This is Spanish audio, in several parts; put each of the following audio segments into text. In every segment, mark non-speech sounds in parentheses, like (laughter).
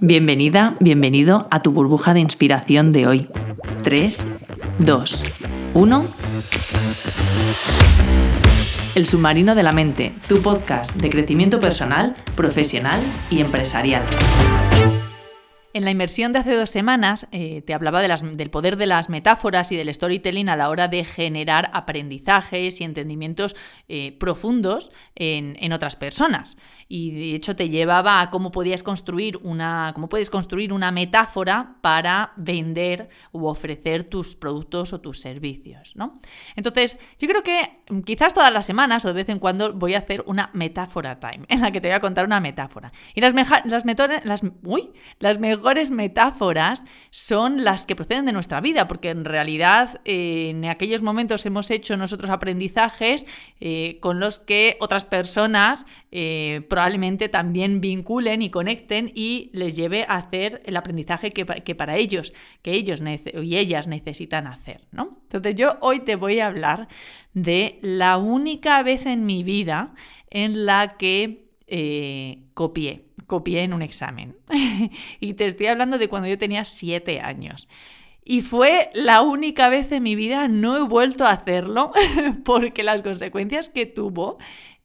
Bienvenida, bienvenido a tu burbuja de inspiración de hoy. 3, 2, 1. El submarino de la mente, tu podcast de crecimiento personal, profesional y empresarial. En la inmersión de hace dos semanas eh, te hablaba del poder de las metáforas y del storytelling a la hora de generar aprendizajes y entendimientos eh, profundos en, otras personas. Y de hecho te llevaba a cómo podías construir una, cómo puedes construir una metáfora para vender u ofrecer tus productos o tus servicios. ¿no? Entonces, yo creo que quizás todas las semanas o de vez en cuando voy a hacer una metáfora time, (laughs) en la que te voy a contar una metáfora. Y las, las, las, uy, las mejores metáforas son las que proceden de nuestra vida, porque en realidad eh, en aquellos momentos hemos hecho nosotros aprendizajes eh, con los que otras personas eh, probablemente también vinculen y conecten y les lleve a hacer el aprendizaje que, para ellos, que ellos y ellas necesitan hacer, ¿no? Entonces yo hoy te voy a hablar de la única vez en mi vida en la que copié copié en un examen. (laughs) y te estoy hablando de cuando yo tenía siete años. Y fue la única vez en mi vida, no he vuelto a hacerlo, (laughs) porque las consecuencias que tuvo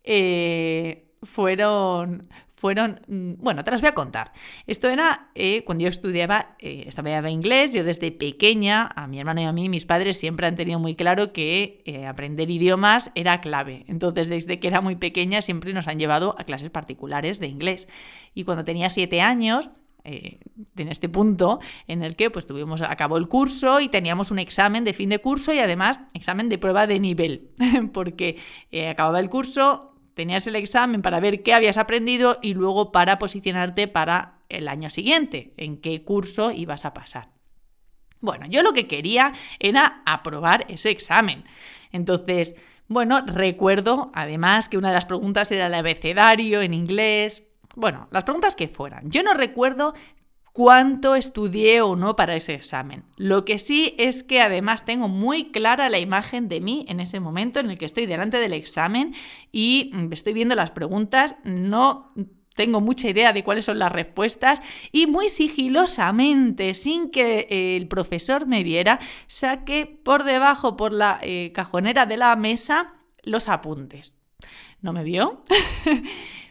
eh, fueron, fueron, mm, bueno, te las voy a contar. Esto era eh, cuando yo estudiaba, eh, estudiaba inglés, yo desde pequeña, a mi hermana y a mí, mis padres siempre han tenido muy claro que eh, aprender idiomas era clave. Entonces, desde que era muy pequeña, siempre nos han llevado a clases particulares de inglés. Y cuando tenía siete años, eh, en este punto en el que pues tuvimos acabó el curso y teníamos un examen de fin de curso y además examen de prueba de nivel (laughs) porque acababa el curso tenías el examen para ver qué habías aprendido y luego para posicionarte para el año siguiente, en qué curso ibas a pasar. Bueno, yo lo que quería era aprobar ese examen. Entonces, bueno, recuerdo además que una de las preguntas era el abecedario en inglés. Bueno, las preguntas que fueran. Yo no recuerdo cuánto estudié o no para ese examen. Lo que sí es que además tengo muy clara la imagen de mí en ese momento en el que estoy delante del examen y mm, estoy viendo las preguntas, no tengo mucha idea de cuáles son las respuestas y muy sigilosamente, sin que el profesor me viera, saqué por debajo, por la eh, cajonera de la mesa, los apuntes. ¿No me vio? (laughs)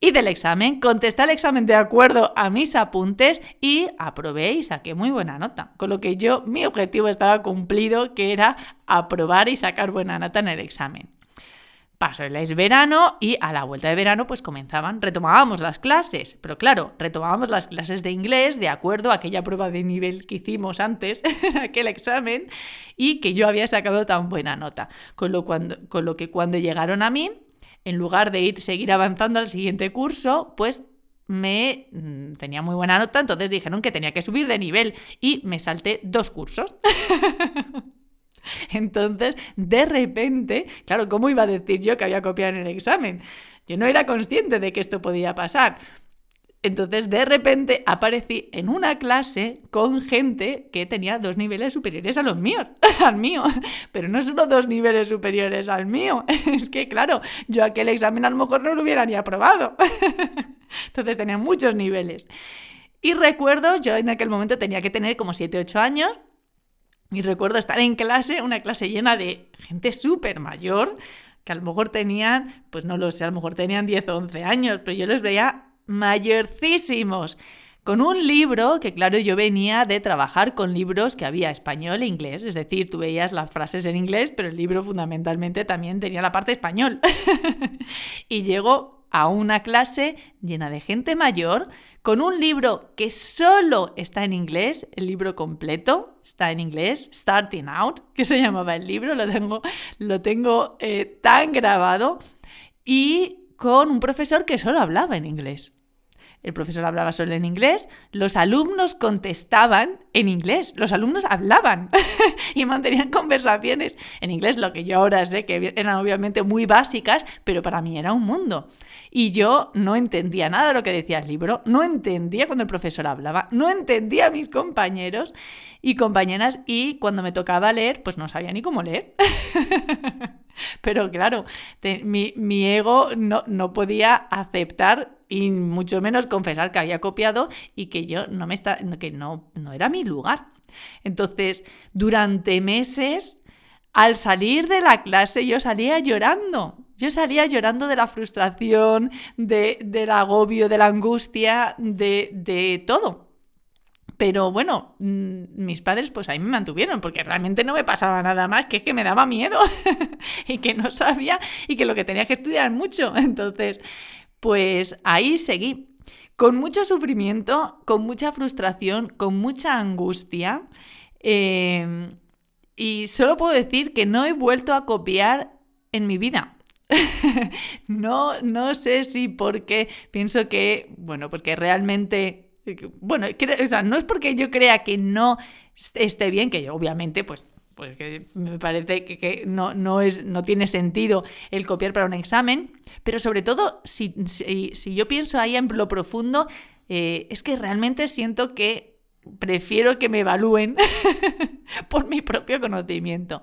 y del examen, contesté el examen de acuerdo a mis apuntes y aprobé y saqué muy buena nota. Con lo que yo, mi objetivo estaba cumplido, que era aprobar y sacar buena nota en el examen. Pasó el verano y a la vuelta de verano pues comenzaban, retomábamos las clases, pero claro, retomábamos las clases de inglés de acuerdo a aquella prueba de nivel que hicimos antes (laughs) en aquel examen y que yo había sacado tan buena nota. Con lo, cuando, con lo que cuando llegaron a mí, en lugar de ir seguir avanzando al siguiente curso, pues me mm, tenía muy buena nota, entonces dijeron que tenía que subir de nivel y me salté dos cursos. (laughs) entonces, de repente, claro, ¿cómo iba a decir yo que había copiado en el examen? Yo no era consciente de que esto podía pasar. Entonces, de repente aparecí en una clase con gente que tenía dos niveles superiores a los míos, (laughs) al mío. Pero no solo dos niveles superiores al mío. (laughs) Es que, claro, yo aquel examen a lo mejor no lo hubiera ni aprobado. (laughs) Entonces tenía muchos niveles. Y recuerdo, yo en aquel momento tenía que tener como 7, 8 años. Y recuerdo estar en clase, una clase llena de gente súper mayor, que a lo mejor tenían, pues no lo sé, a lo mejor tenían 10 o 11 años, pero yo les veía mayorcísimos, con un libro que, claro, yo venía de trabajar con libros que había español e inglés, es decir, tú veías las frases en inglés, pero el libro fundamentalmente también tenía la parte español. (laughs) y llego a una clase llena de gente mayor, con un libro que solo está en inglés, el libro completo está en inglés, Starting Out, que se llamaba el libro, lo tengo, lo tengo eh, tan grabado, y con un profesor que solo hablaba en inglés. El profesor hablaba solo en inglés, los alumnos contestaban en inglés, los alumnos hablaban (laughs) y mantenían conversaciones en inglés, lo que yo ahora sé que eran obviamente muy básicas, pero para mí era un mundo. Y yo no entendía nada de lo que decía el libro, no entendía cuando el profesor hablaba, no entendía a mis compañeros y compañeras y cuando me tocaba leer, pues no sabía ni cómo leer. (laughs) Pero claro, mi, ego no, no podía aceptar y mucho menos confesar que había copiado y que yo no me está, que no, no era mi lugar. Entonces, durante meses, al salir de la clase, yo salía llorando. Yo salía llorando de la frustración, de, del agobio, de la angustia, de, de todo. Pero bueno, mm, mis padres pues ahí me mantuvieron, porque realmente no me pasaba nada más, que es que me daba miedo (laughs) y que no sabía y que lo que tenía que estudiar mucho. (laughs) Entonces, pues ahí seguí, con mucho sufrimiento, con mucha frustración, con mucha angustia. Em, y solo puedo decir que no he vuelto a copiar en mi vida. (laughs) no, no sé si porque pienso que, bueno, pues que realmente bueno, o sea, no es porque yo crea que no esté bien, que yo obviamente, pues, pues que me parece que, no, no, es, no tiene sentido el copiar para un examen, pero sobre todo, si, si, yo pienso ahí en lo profundo, eh, es que realmente siento que prefiero que me evalúen (laughs) por mi propio conocimiento.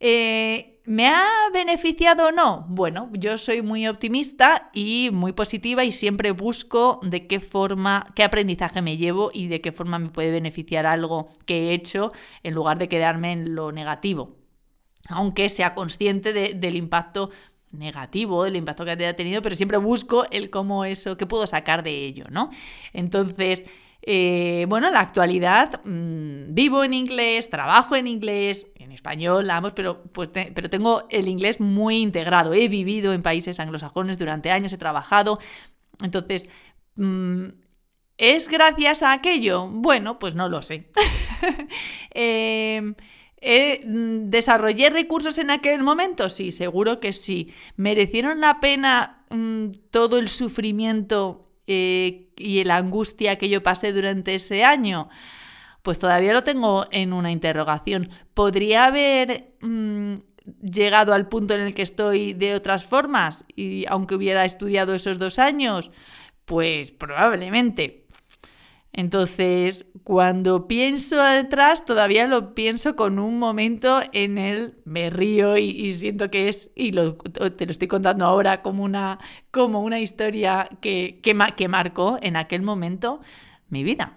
Eh, ¿Me ha beneficiado o no? Bueno, yo soy muy optimista y muy positiva y siempre busco de qué forma, qué aprendizaje me llevo y de qué forma me puede beneficiar algo que he hecho en lugar de quedarme en lo negativo. Aunque sea consciente del impacto negativo, del impacto que haya tenido, pero siempre busco el cómo eso, qué puedo sacar de ello, ¿no? Entonces, eh, bueno, en la actualidad mm, vivo en inglés, trabajo en inglés, español, ambos, pero, pues pero tengo el inglés muy integrado. He vivido en países anglosajones durante años, he trabajado. Entonces, mm, ¿es gracias a aquello? Bueno, pues no lo sé. (laughs) Em, mm, ¿Desarrollé recursos en aquel momento? Sí, seguro que sí. ¿Merecieron la pena todo el sufrimiento eh, y la angustia que yo pasé durante ese año, pues todavía lo tengo en una interrogación. ¿Podría haber mm, llegado al punto en el que estoy de otras formas? Y aunque hubiera estudiado esos dos años, pues probablemente. Entonces, cuando pienso atrás, todavía lo pienso con un momento en el me río y, siento que es, y te lo estoy contando ahora como una, como una historia que, que, que marcó en aquel momento mi vida.